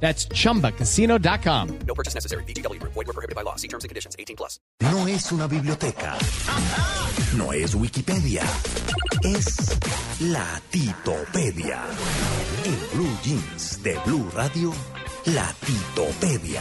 That's chumbacasino.com. No purchase necessary. BGW. Void were prohibited by law. See terms and conditions. 18 plus. No es una biblioteca. No es Wikipedia. Es la Titopedia. En Blue Jeans de Blue Radio, la Titopedia.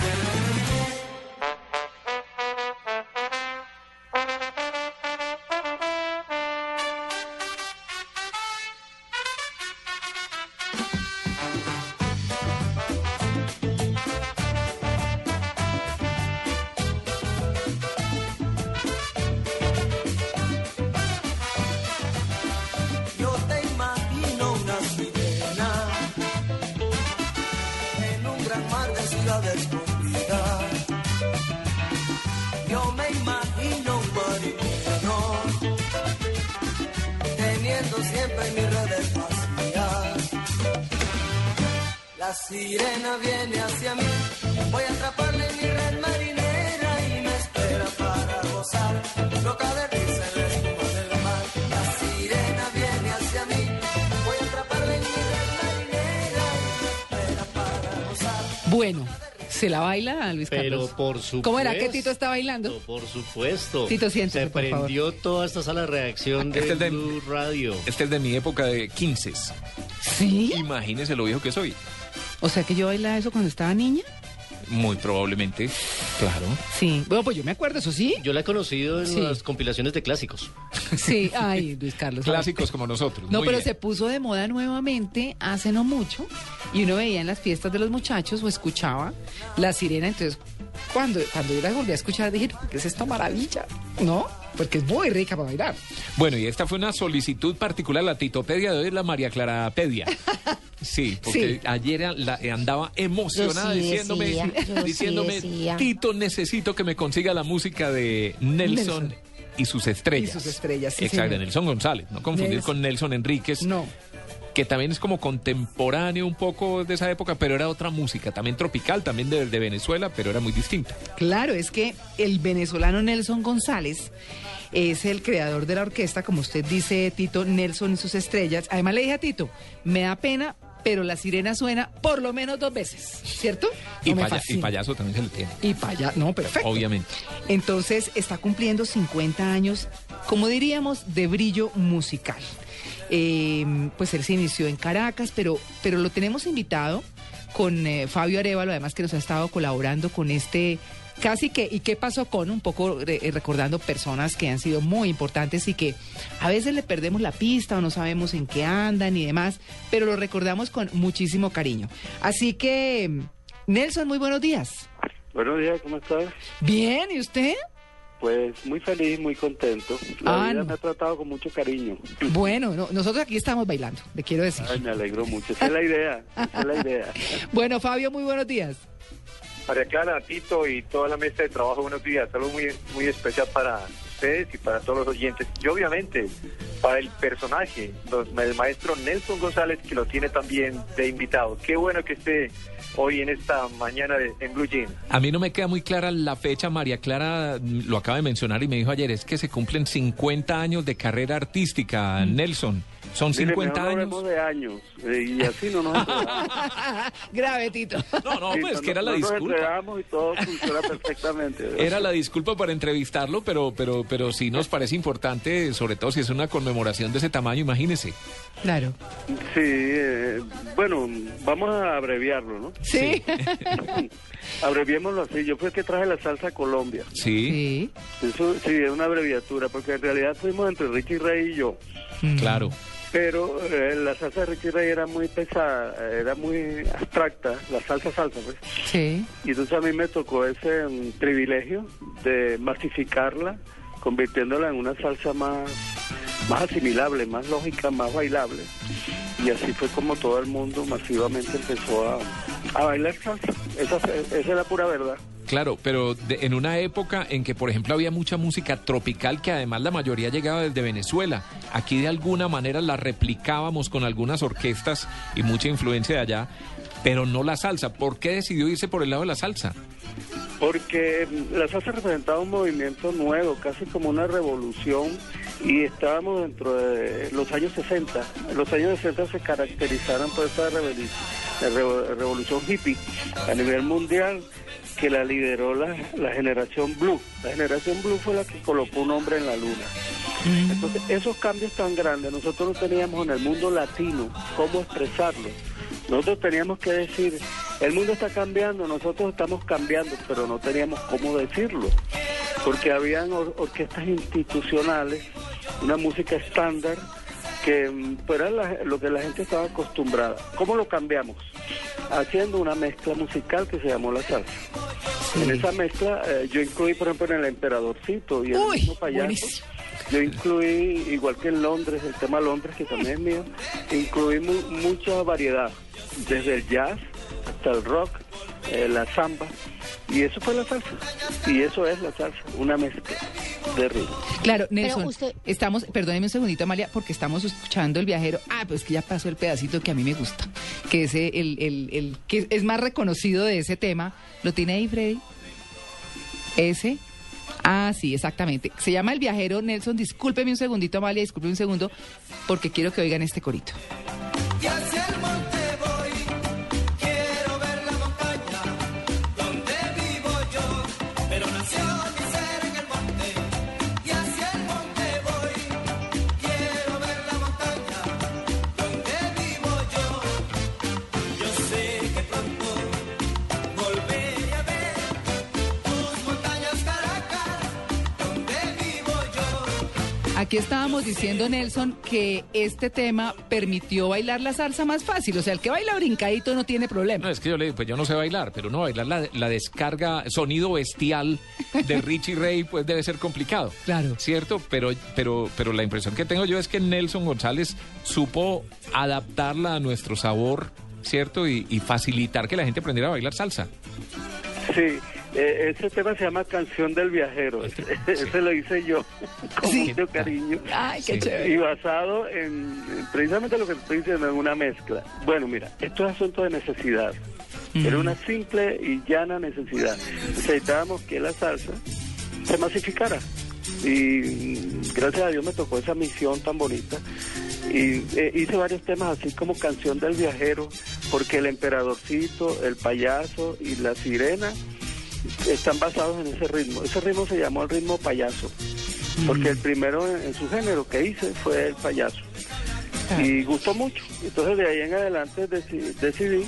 Sirena viene hacia mí, voy a atraparle en mi red marinera y me espera para gozar. Loca de risa en la espuma del mar. La sirena viene hacia mí, voy a atraparle en mi red marinera y me espera para gozar. Bueno, ¿se la baila Luis Pero Carlos? por supuesto. ¿Cómo era que Tito está bailando? Por supuesto. Tito, siéntese, Se por favor. prendió toda esta sala de reacción de Este es de- Blue Radio. Este es de mi época de 15. ¿Sí? Imagínese lo viejo que soy. O sea que yo bailaba eso cuando estaba niña. Muy probablemente. Claro. Sí. Bueno, pues yo me acuerdo, eso sí. Yo la he conocido en Sí. las compilaciones de clásicos. Sí, ay, Luis Carlos. Clásicos como nosotros. No, Muy pero bien. se puso de moda nuevamente hace no mucho y uno veía en las fiestas de los muchachos o escuchaba la sirena. Entonces, cuando, cuando yo la volví a escuchar, dije, ¿qué es esta maravilla? ¿No? Porque es muy rica para bailar. Bueno, y esta fue una solicitud particular. La Titopedia de hoy es la María Clara Pedia. Sí, porque Sí. ayer la- andaba emocionada sí diciéndome, decía, yo sí diciéndome. Tito, necesito que me consiga la música de Nelson, Nelson. y sus estrellas. Y sus estrellas, sí, Exacto, señor. Nelson González, no confundir Nelson. con Nelson Enríquez. No. Que también es como contemporáneo un poco de esa época, pero era otra música, también tropical, también de, de Venezuela, pero era muy distinta. Claro, es que el venezolano Nelson González es el creador de la orquesta, como usted dice, Tito, Nelson y sus estrellas. Además le dije a Tito, me da pena, pero la sirena suena por lo menos dos veces, ¿cierto? Y, No me paya- y fascina. payaso también se le tiene, Y paya, no, perfecto. obviamente. Entonces está cumpliendo 50 años, como diríamos, de brillo musical. Eh, pues él se inició en Caracas, pero, pero lo tenemos invitado con eh, Fabio Arevalo, además que nos ha estado colaborando con este casi que, ¿y qué pasó con? Un poco eh, recordando personas que han sido muy importantes y que a veces le perdemos la pista o no sabemos en qué andan y demás, pero lo recordamos con muchísimo cariño. Así que, Nelson, muy buenos días. Buenos días, ¿cómo estás? Bien, ¿y usted? Pues muy feliz, muy contento. La Ah, vida no. me ha tratado con mucho cariño. Bueno, no- nosotros aquí estamos bailando, le quiero decir. Ay, me alegro mucho. Esa es la idea, esa es la idea. Bueno, Fabio, muy buenos días. María Clara, Tito y toda la mesa de trabajo, buenos días. Algo muy, muy especial para ustedes y para todos los oyentes. Y obviamente para el personaje, los- el maestro Nelson González, que lo tiene también de invitado. Qué bueno que esté hoy en esta mañana de- en Blue Jean. A mí no me queda muy clara la fecha, María Clara mm, lo acaba de mencionar y me dijo ayer, es que se cumplen 50 años de carrera artística, Nelson. Son Mire, 50 mejor no años. de años eh, y así no nos enredamos. Grave, Tito. No, no, Sí, pues no- que era la no Nos disculpa. enredamos y todo funciona perfectamente. Era la disculpa para entrevistarlo, pero, pero, pero sí nos parece importante, sobre todo si es una conmemoración de ese tamaño, imagínese. Claro. Sí, eh, bueno, vamos a abreviarlo, ¿no? Sí. Abreviémoslo así. Yo fui el que traje la salsa a Colombia. Sí, Sí. Eso sí, es una abreviatura, porque en realidad fuimos entre Richie Ray y yo. Mm. claro. Pero eh, la salsa de Richie Ray era muy pesada, era muy abstracta, la salsa salsa, pues. Sí. Y entonces a mí me tocó ese mm, privilegio de masificarla, convirtiéndola en una salsa más, más asimilable, más lógica, más bailable. Y así fue como todo el mundo masivamente empezó a, a bailar salsa. Esa, esa es la pura verdad. Claro, pero de- en una época en que, por ejemplo, había mucha música tropical que además la mayoría llegaba desde Venezuela. Aquí de alguna manera la replicábamos con algunas orquestas y mucha influencia de allá, pero no la salsa. ¿Por qué decidió irse por el lado de la salsa? Porque la salsa representaba un movimiento nuevo, casi como una revolución, y estábamos dentro de los años 60. Los años 60 se caracterizaron por esa rebeli- la revo- revolución hippie a nivel mundial que la lideró la, la generación Blue. La generación Blue fue la que colocó un hombre en la luna. Entonces, esos cambios tan grandes, nosotros no teníamos en el mundo latino cómo expresarlo. Nosotros teníamos que decir, el mundo está cambiando, nosotros estamos cambiando, pero no teníamos cómo decirlo. Porque habían or- orquestas institucionales, una música estándar, que mm, pues, era la- lo que la gente estaba acostumbrada. ¿Cómo lo cambiamos? Haciendo una mezcla musical que se llamó la salsa. En esa mezcla eh, yo incluí, por ejemplo, en el Emperadorcito y el Uy, mismo payaso. buenísimo. Yo incluí, igual que en Londres, el tema Londres, que también es mío, incluí mu- mucha variedad, desde el jazz hasta el rock, eh, la samba, y eso fue la salsa. Y eso es la salsa, una mezcla de ritmo. Claro, Nelson, usted- estamos, perdóneme un segundito, Amalia, porque estamos escuchando el viajero. Ah, pues que ya pasó el pedacito que a mí me gusta, que es el, el, el que es más reconocido de ese tema. ¿Lo tiene ahí, Freddy? Ese. Ah, sí, exactamente. Se llama El Viajero Nelson. Discúlpeme un segundito, Amalia, discúlpeme un segundo, porque quiero que oigan este corito. Y Aquí estábamos diciendo, Nelson, que este tema permitió bailar la salsa más fácil. O sea, el que baila brincadito no tiene problema. No, es que yo le digo, pues yo no sé bailar, pero no, bailar la, la descarga, sonido bestial de Richie Ray, pues debe ser complicado. Claro. ¿Cierto? Pero, pero, pero la impresión que tengo yo es que Nelson González supo adaptarla a nuestro sabor, ¿cierto? Y, y facilitar que la gente aprendiera a bailar salsa. Sí, eh, ese tema se llama Canción del Viajero. Ese lo hice yo con Sí. mucho cariño. Ay, qué Sí. chévere. Y basado en, en precisamente lo que estoy diciendo, en una mezcla. Bueno, mira, esto es asunto de necesidad. Era una simple y llana necesidad. Necesitábamos que la salsa se masificara. Y mm, gracias a Dios me tocó esa misión tan bonita. Y eh, hice varios temas así como Canción del Viajero, porque el emperadorcito, el payaso y la sirena están basados en ese ritmo. Ese ritmo se llamó el ritmo payaso, porque el primero en, en su género que hice fue el payaso. Y gustó mucho. Entonces de ahí en adelante deci- decidí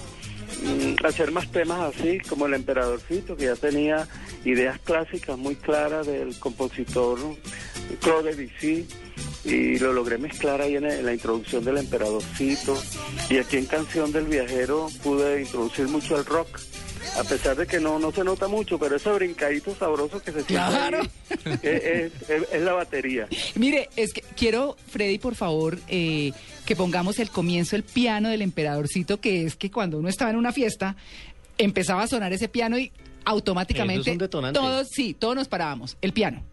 mm, hacer más temas así, como el emperadorcito, que ya tenía ideas clásicas muy claras del compositor Claude Debussy y lo logré mezclar ahí en, en la introducción del emperadorcito y aquí en Canción del Viajero pude introducir mucho el rock a pesar de que no no se nota mucho pero ese brincadito sabroso que se siente Claro. ahí es, es- es- es la batería Mire, es que quiero, Freddy, por favor, eh, que pongamos el comienzo, el piano del emperadorcito, que es que cuando uno estaba en una fiesta, empezaba a sonar ese piano y automáticamente es todos, sí, todos nos parábamos. El piano.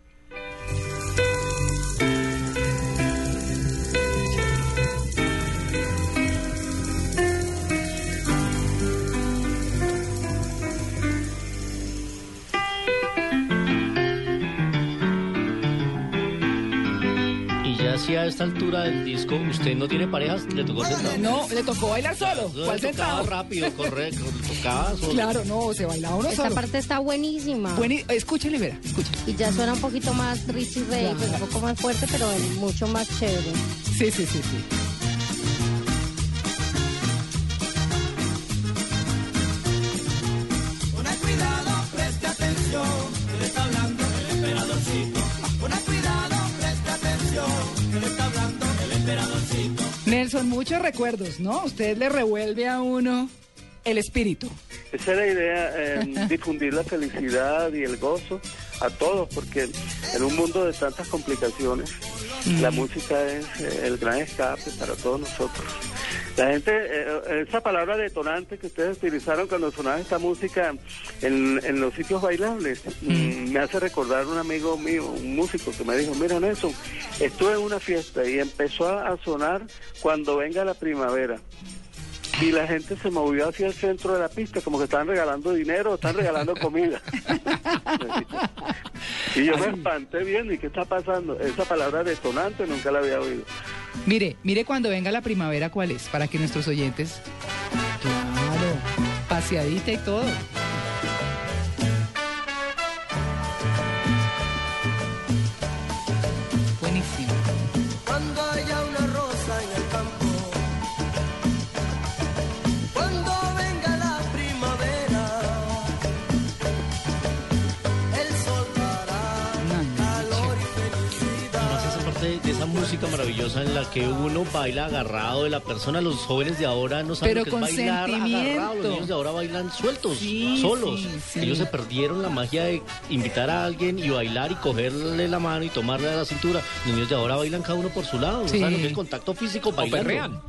Ya si a esta altura del disco usted no tiene parejas, le tocó sentado. No, le tocó bailar solo. No, ¿Cuál le tocaba sentado? rápido, correr, cor- tocaba solo. Claro, no, se bailaba uno Esta solo. parte está buenísima. Bueno, escúchale, Vera, escúchale. Y ya suena un poquito más Richie Ray, pues un poco más fuerte, pero mucho más chévere. Sí, sí, sí, sí. Muchos recuerdos, ¿no? Usted le revuelve a uno el espíritu. Esa es la idea, eh, difundir la felicidad y el gozo a todos, porque en un mundo de tantas complicaciones, la música es eh, el gran escape para todos nosotros. La gente, eh, esa palabra detonante que ustedes utilizaron cuando sonaba esta música en, en los sitios bailables, mm, me hace recordar un amigo mío, un músico, que me dijo, mira Nelson, estuve en una fiesta y empezó a, sonar cuando venga la primavera. Y la gente se movió hacia el centro de la pista, como que estaban regalando dinero están regalando comida. y yo me espanté bien, ¿y qué está pasando? Esa palabra detonante nunca la había oído. Mire, mire cuando venga la primavera cuál es, para que nuestros oyentes. Claro, paseadita y todo. De esa música maravillosa en la que uno baila agarrado de la persona, los jóvenes de ahora no saben Pero lo que es bailar agarrado, los niños de ahora bailan sueltos, Sí, solos. sí, sí. Ellos se perdieron la magia de invitar a alguien y bailar y cogerle la mano y tomarle a la cintura. Los niños de ahora bailan cada uno por su lado, no saben lo que es contacto físico, bailando.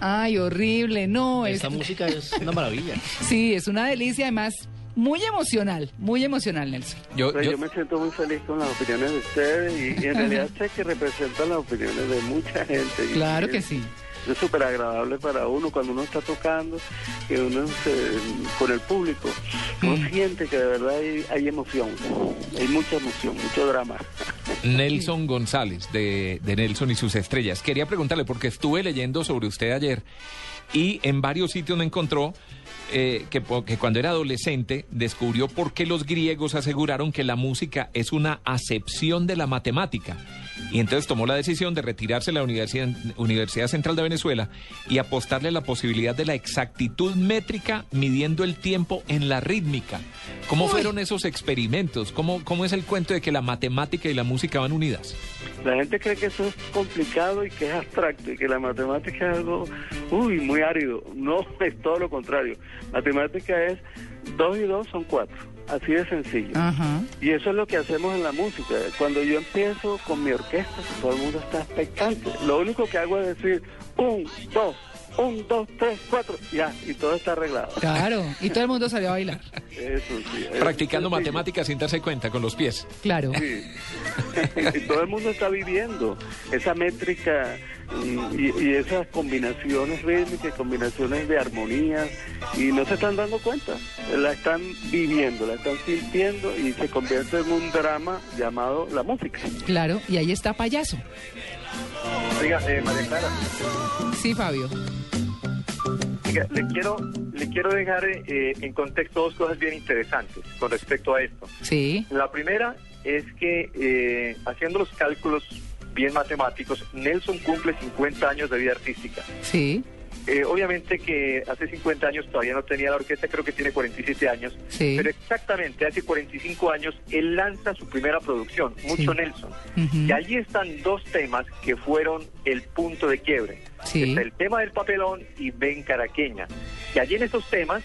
Ay, horrible, no. Es, Esta música es una maravilla. sí, es una delicia, además, muy emocional, muy emocional, Nelson. Yo, Pues yo- yo me siento muy feliz con las opiniones de ustedes y, y en realidad sé que representan las opiniones de mucha gente. y- Claro que es- sí. Es súper agradable para uno cuando uno está tocando, que uno se- con el público, uno Mm. siente que de verdad hay, hay emoción, hay mucha emoción, mucho drama. Nelson González, de, de Nelson y sus estrellas. Quería preguntarle, porque estuve leyendo sobre usted ayer y en varios sitios me encontró eh, que, que cuando era adolescente descubrió por qué los griegos aseguraron que la música es una acepción de la matemática. Y entonces tomó la decisión de retirarse de la Universidad, Universidad Central de Venezuela y apostarle a la posibilidad de la exactitud métrica midiendo el tiempo en la rítmica. ¿Cómo Uy. fueron esos experimentos? ¿Cómo, ¿Cómo es el cuento de que la matemática y la música van unidas? La gente cree que eso es complicado y que es abstracto y que la matemática es algo, uy, muy árido. No, es todo lo contrario. Matemática es dos y dos son cuatro, así de sencillo. Ajá. Y eso es lo que hacemos en la música. Cuando yo empiezo con mi orquesta, todo el mundo está expectante. Lo único que hago es decir, un, dos, un, dos, tres, cuatro, ya, y todo está arreglado. Claro, y todo el mundo salió a bailar. Eso sí. es Practicando sencillo. matemáticas sin darse cuenta con los pies. Claro. Sí. y todo el mundo está viviendo esa métrica mm, y, y esas combinaciones rítmicas, combinaciones de armonías, y no se están dando cuenta. La están viviendo, la están sintiendo y se convierte en un drama llamado la música. Claro, y ahí está payaso. Oiga, eh, María Clara, Sí, Fabio. Oiga, le quiero, le quiero dejar eh, en contexto dos cosas bien interesantes con respecto a esto. Sí. La primera es que eh, haciendo los cálculos bien matemáticos, Nelson cumple 50 años de vida artística. Sí. Eh, obviamente que hace 50 años todavía no tenía la orquesta, creo que tiene 47 años, Sí. pero exactamente hace 45 años él lanza su primera producción, Mucho Sí. Nelson. Y allí están dos temas que fueron el punto de quiebre. Sí. Está el tema del papelón y Ven Caraqueña. Y allí en esos temas,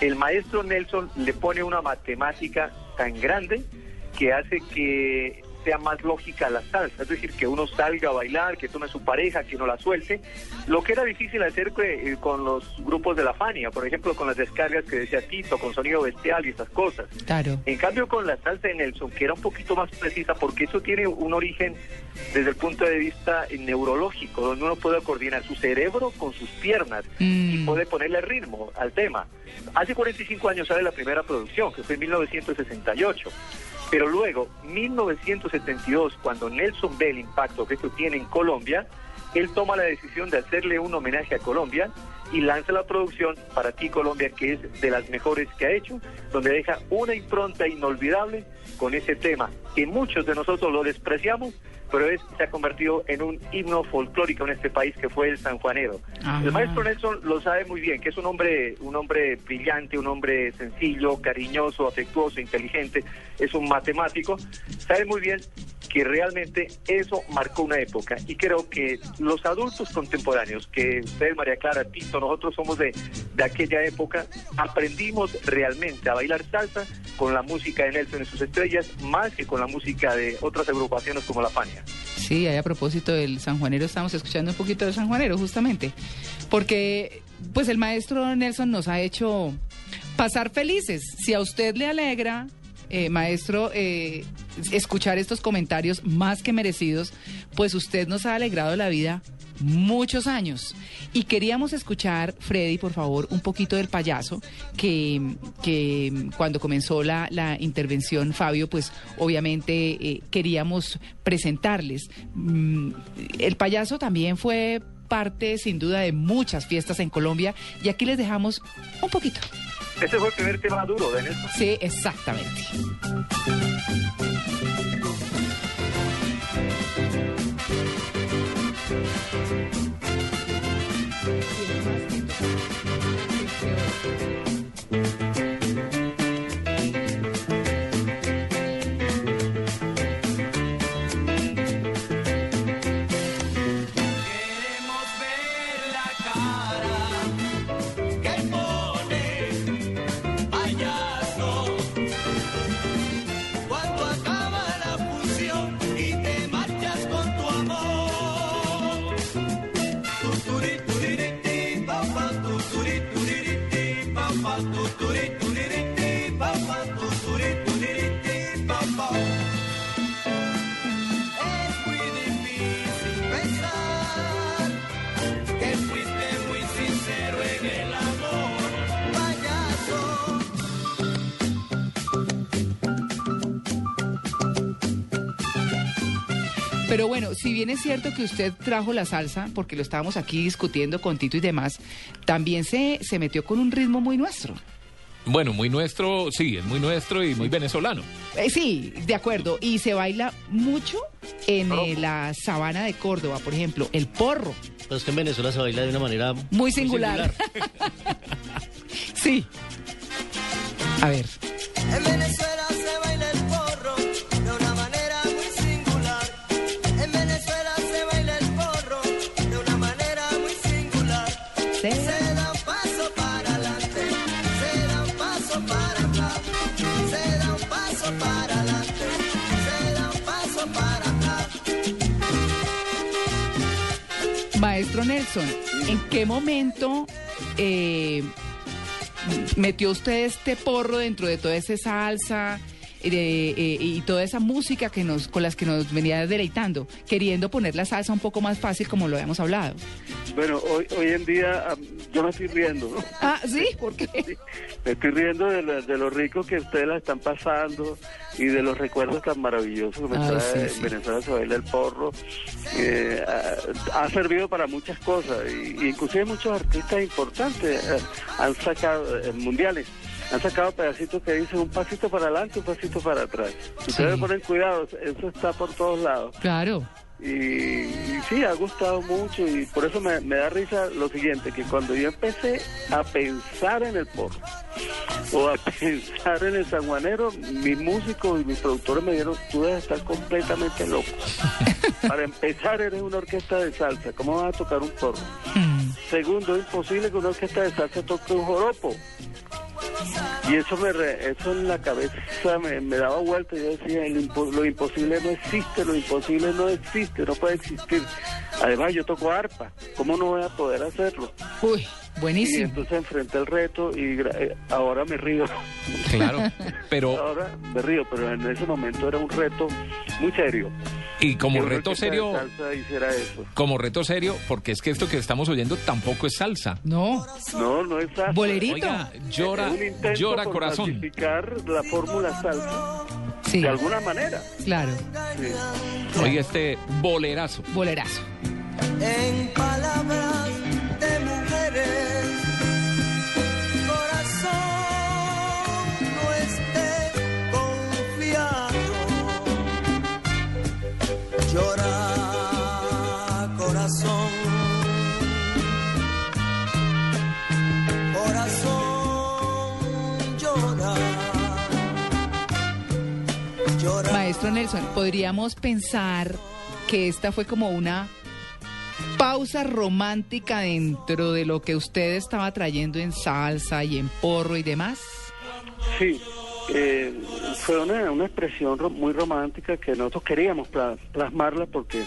el maestro Nelson le pone una matemática tan grande que hace que sea más lógica la salsa, es decir, que uno salga a bailar, que tome su pareja, que no la suelte, lo que era difícil hacer eh, con los grupos de la Fania, por ejemplo, con las descargas que decía Tito, con sonido bestial y estas cosas. Claro. En cambio, con la salsa de Nelson, que era un poquito más precisa, porque eso tiene un origen desde el punto de vista eh, neurológico, donde uno puede coordinar su cerebro con sus piernas y Mm. puede ponerle ritmo al tema. Hace 45 años sale la primera producción, que fue en 1968. Pero luego, 1972, cuando Nelson ve el impacto que esto tiene en Colombia, él toma la decisión de hacerle un homenaje a Colombia y lanza la producción para ti Colombia, que es de las mejores que ha hecho, donde deja una impronta inolvidable con ese tema, que muchos de nosotros lo despreciamos, pero es, se ha convertido en un himno folclórico en este país que fue el sanjuanero. Ajá. El maestro Nelson lo sabe muy bien, que es un hombre, un hombre brillante, un hombre sencillo, cariñoso, afectuoso, inteligente, es un matemático, sabe muy bien que realmente eso marcó una época y creo que los adultos contemporáneos, que usted, María Clara, Tito, nosotros somos de, de aquella época, aprendimos realmente a bailar salsa con la música de Nelson y sus estrellas, más que con la música de otras agrupaciones como La Fania. Sí, ahí a propósito del sanjuanero, estamos escuchando un poquito del sanjuanero, justamente. Porque, pues el maestro Nelson nos ha hecho pasar felices. Si a usted le alegra, eh, maestro, eh, escuchar estos comentarios más que merecidos, pues usted nos ha alegrado la vida muchos años. Y queríamos escuchar, Freddy, por favor, un poquito del payaso, que, que cuando comenzó la, la intervención, Fabio, pues obviamente eh, queríamos presentarles. Mm, el payaso también fue parte, sin duda, de muchas fiestas en Colombia, y aquí les dejamos un poquito. Ese fue el primer tema duro de Nelson. Sí, exactamente. Si bien es cierto que usted trajo la salsa, porque lo estábamos aquí discutiendo con Tito y demás, también se, se metió con un ritmo muy nuestro. Bueno, muy nuestro, sí, es muy nuestro y muy venezolano. Eh, sí, de acuerdo. Y se baila mucho en eh, la sabana de Córdoba, por ejemplo, el porro. Pero es que en Venezuela se baila de una manera Muy singular. sí. A ver. ¿En qué momento eh, metió usted este porro dentro de toda esa salsa de, eh, y toda esa música que nos, con las que nos venía deleitando, queriendo poner la salsa un poco más fácil como lo habíamos hablado? Bueno, hoy, hoy en día yo me estoy riendo, ¿no? Ah, sí, ¿por qué? Me estoy riendo de, lo- de lo rico que ustedes la están pasando y de los recuerdos tan maravillosos que me Ay, trae sí, sí. Venezuela se baila el porro. Eh, ha, ha servido para muchas cosas y, y inclusive muchos artistas importantes eh, han sacado eh, mundiales. Han sacado pedacitos que dicen un pasito para adelante, un pasito para atrás. Si ustedes Sí. ponen cuidado, eso está por todos lados. Claro. Y, y sí, ha gustado mucho y por eso me, me da risa lo siguiente, que cuando yo empecé a pensar en el porro o a pensar en el sanjuanero, mis músicos y mis productores me dijeron, tú debes estar completamente loco. Para empezar, eres una orquesta de salsa, ¿cómo vas a tocar un porro? Mm. Segundo, es imposible que una orquesta de salsa toque un joropo. Y eso me re- eso en la cabeza me, daba vuelta. Yo decía, lo imposible no existe, lo imposible no existe, no puede existir. Además, yo toco arpa, ¿cómo no voy a poder hacerlo? Uy, Y buenísimo. entonces enfrenté el reto y eh, ahora me río. Claro, pero Ahora me río, pero en ese momento era un reto muy serio. y como reto serio, salsa hiciera eso. como reto serio, porque es que esto que estamos oyendo tampoco es salsa. No, No, no es salsa. bolerito. Oiga, llora, Es un intento llora por corazón. falsificar la fórmula salsa Sí, de alguna manera. claro. Sí. Oiga este bolerazo. Bolerazo. En palabras Nelson, podríamos pensar que esta fue como una pausa romántica dentro de lo que usted estaba trayendo en salsa y en porro y demás. Sí, eh, fue una, una expresión muy romántica que nosotros queríamos pla- plasmarla porque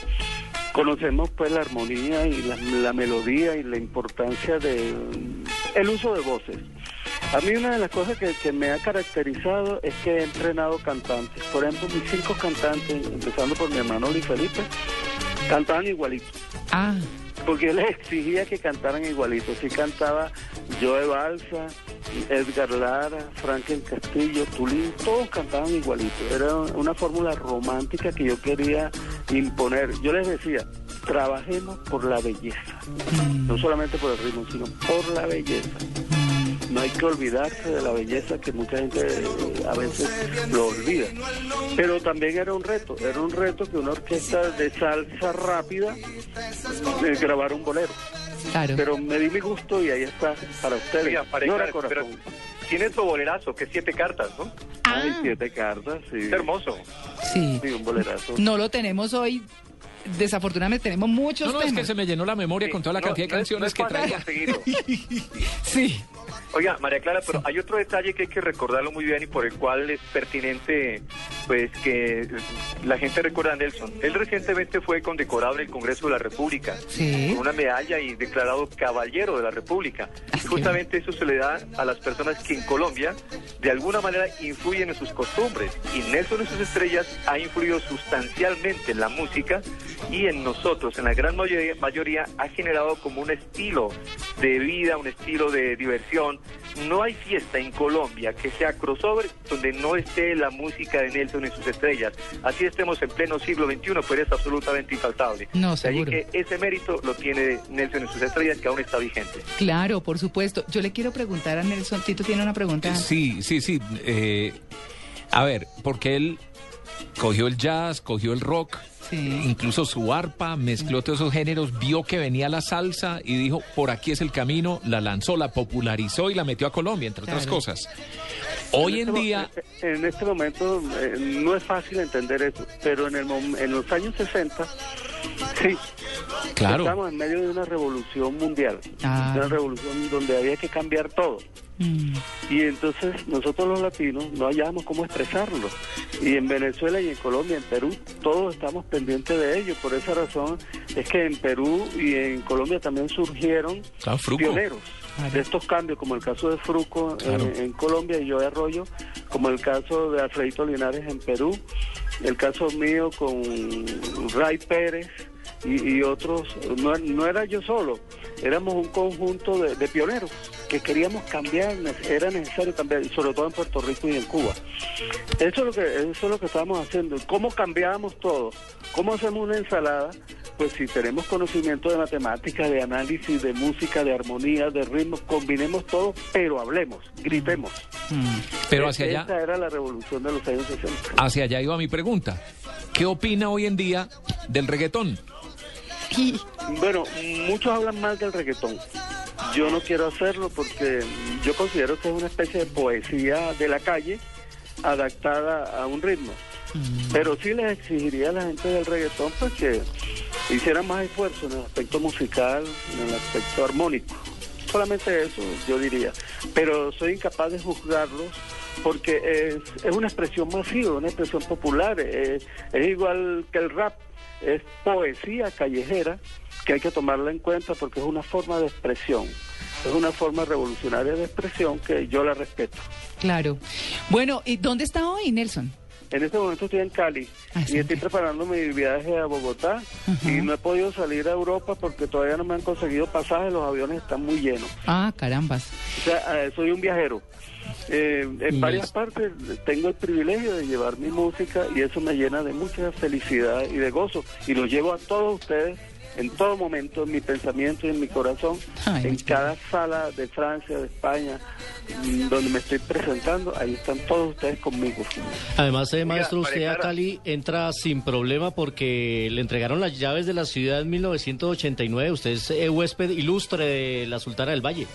conocemos pues la armonía y la, la melodía y la importancia de uso de voces. A mí una de las cosas que, que me ha caracterizado es que he entrenado cantantes. Por ejemplo, mis cinco cantantes, empezando por mi hermano Luis Felipe, cantaban igualito. Ah, Porque yo les exigía que cantaran igualito. Si cantaba Joe Balsa, Edgar Lara, Franklin Castillo, Tulín, todos cantaban igualito. Era una fórmula romántica que yo quería imponer. Yo les decía, trabajemos por la belleza. No solamente por el ritmo, sino por la belleza. No hay que olvidarse de la belleza que mucha gente eh, a veces lo olvida. Pero también era un reto, era un reto que una orquesta de salsa rápida eh, grabara un bolero. claro. Pero me di mi gusto y ahí está para ustedes. Oiga, pero tiene su bolerazo, que es siete cartas, ¿no? Hay Ah, siete cartas, sí. Es hermoso. sí. Sí, un bolerazo. No lo tenemos hoy. Desafortunadamente tenemos muchos No, no, es que se me llenó la memoria con toda la No, cantidad de no es- no canciones es que traía. Sí. Oiga, María Clara, pero hay otro detalle que hay que recordarlo muy bien y por el cual es pertinente pues que la gente recuerda a Nelson. Él recientemente fue condecorado en el Congreso de la República Sí. con una medalla y declarado caballero de la República. Y justamente eso se le da a las personas que en Colombia de alguna manera influyen en sus costumbres. Y Nelson y sus estrellas ha influido sustancialmente en la música y en nosotros, en la gran mayoría, mayoría ha generado como un estilo de vida, un estilo de diversión. No hay fiesta en Colombia que sea crossover donde no esté la música de Nelson y sus estrellas. Así estemos en pleno siglo XXI, pero es absolutamente infaltable. No, De allí seguro. que ese mérito lo tiene Nelson y sus estrellas, que aún está vigente. Claro, por supuesto. Yo le quiero preguntar a Nelson. Tito tiene una pregunta. Sí, sí, sí. eh, a ver, porque él cogió el jazz, cogió el rock, Sí. incluso su arpa, mezcló todos esos géneros, vio que venía la salsa y dijo, por aquí es el camino, la lanzó, la popularizó y la metió a Colombia, entre otras Claro. cosas. Hoy en este día, En este momento eh, no es fácil entender eso, pero en, el mom- en los años 60, sí. claro, Estamos en medio de una revolución mundial, Ah. una revolución donde había que cambiar todo. Mm, Y entonces nosotros los latinos no hallábamos cómo expresarlo. Y en Venezuela y en Colombia, en Perú, todos estamos pendientes de ello. Por esa razón es que en Perú y en Colombia también surgieron Claro, pioneros Claro. de estos cambios, como el caso de Fruco en- Claro. en, Colombia y yo de Arroyo, como el caso de Alfredito Linares en Perú, el caso mío con Ray Pérez y, y otros, no, no era yo solo, éramos un conjunto de, de pioneros que queríamos cambiar, era necesario cambiar, y sobre todo en Puerto Rico y en Cuba. Eso es lo que, eso es lo que estamos haciendo. ¿Cómo cambiamos todo? ¿Cómo hacemos una ensalada? Pues si tenemos conocimiento de matemáticas, de análisis, de música, de armonía, de ritmo, combinemos todo, pero hablemos, gritemos. mm. pero hacia allá, Esa era la revolución de los años 60. hacia allá iba mi pregunta. ¿Qué opina hoy en día del reggaetón? Bueno, muchos hablan mal del reggaetón. Yo no quiero hacerlo porque yo considero que es una especie de poesía de la calle adaptada a un ritmo. Pero sí les exigiría a la gente del reggaetón pues que hicieran más esfuerzo en el aspecto musical, en el aspecto armónico. Solamente eso yo diría. Pero soy incapaz de juzgarlos porque es, es una expresión masiva, una expresión popular. eh, es igual que el rap, es poesía callejera que hay que tomarla en cuenta porque es una forma de expresión. Es una forma revolucionaria de expresión que yo la respeto. Claro. Bueno, ¿y dónde está hoy, Nelson? En este momento estoy en Cali Ah, y estoy preparando mi viaje a Bogotá y no he podido salir a Europa porque todavía no me han conseguido pasajes, los aviones están muy llenos. Ah, carambas. O sea, eh, soy un viajero. Eh, en varias es- partes tengo el privilegio de llevar mi música y eso me llena de mucha felicidad y de gozo. Y lo llevo a todos ustedes en todo momento, en mi pensamiento y en mi corazón, Ay, en cada sala de Francia, de España, donde me estoy presentando, ahí están todos ustedes conmigo. Además, eh, maestro, usted a. Cali entra sin problema porque le entregaron las llaves de la ciudad en 1989. Usted es eh, huésped ilustre de la Sultana del Valle.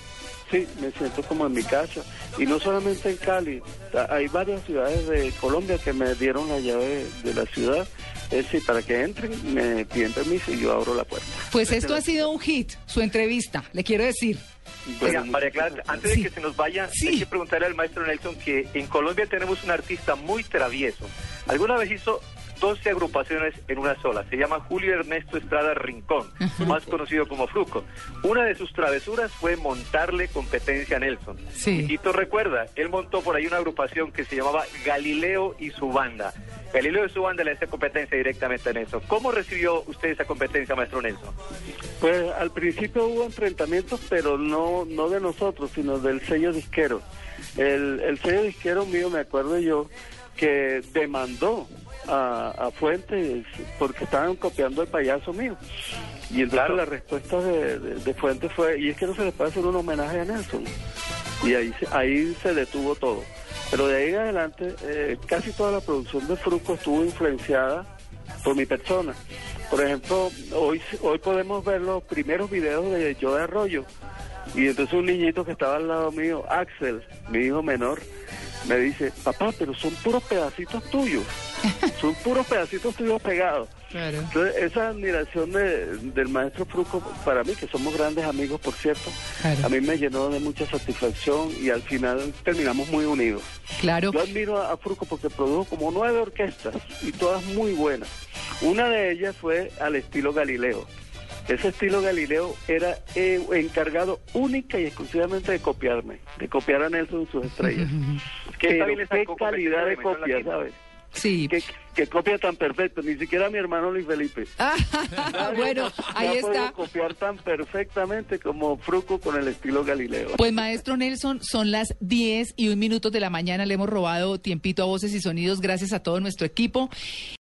Sí, me siento como en mi casa. Y no solamente en Cali, hay varias ciudades de Colombia que me dieron la llave de la ciudad. Decir, para que entren, me piden permiso y yo abro la puerta. Pues esto ha sido un hit, su entrevista, le quiero decir. Oiga, Bueno, María Clara, antes de que se nos vaya, Sí. hay que preguntarle al maestro Nelson que en Colombia tenemos un artista muy travieso. Alguna vez hizo 12 agrupaciones en una sola. Se llama Julio Ernesto Estrada Rincón, más conocido como Fruco. Una de sus travesuras fue montarle competencia a Nelson. Sí. Y Tito recuerda, él montó por ahí una agrupación que se llamaba Galileo y su banda. Galileo y su banda le hacía competencia directamente a Nelson. ¿Cómo recibió usted esa competencia, maestro Nelson? Pues al principio hubo enfrentamientos, pero no, no de nosotros, sino del sello disquero. El, el sello disquero mío, me acuerdo yo, que demandó a, a Fuentes porque estaban copiando el payaso mío. Y entonces Claro. la respuesta de, de- de Fuentes fue, y es que no se le puede hacer un homenaje a Nelson. Y ahí, se- ahí se detuvo todo. Pero de ahí en adelante, eh, casi toda la producción de Fruco estuvo influenciada por mi persona. Por ejemplo, hoy, hoy podemos ver los primeros videos de Yo de Arroyo. Y entonces un niñito que estaba al lado mío, Axel, mi hijo menor, me dice, papá, pero son puros pedacitos tuyos. Son puros pedacitos tuyos pegados. Claro. Entonces, esa admiración de- del maestro Fruco, para mí, que somos grandes amigos, por cierto, Claro. a mí me llenó de mucha satisfacción y al final terminamos muy unidos. Claro. Yo admiro a, a Fruco porque produjo como nueve orquestas y todas muy buenas. Una de ellas fue al estilo Galileo. Ese estilo Galileo era eh, encargado única y exclusivamente de copiarme, de copiar a Nelson y sus estrellas. Que Pero qué calidad de copia, ¿sabes? Sí. Qué, qué copia tan perfecta, ni siquiera mi hermano Luis Felipe. Ah, bueno, ahí está. copiar tan perfectamente como Fruco con el estilo Galileo. Pues maestro Nelson, son las 10 y un minuto de la mañana. Le hemos robado tiempito a voces y sonidos gracias a todo nuestro equipo.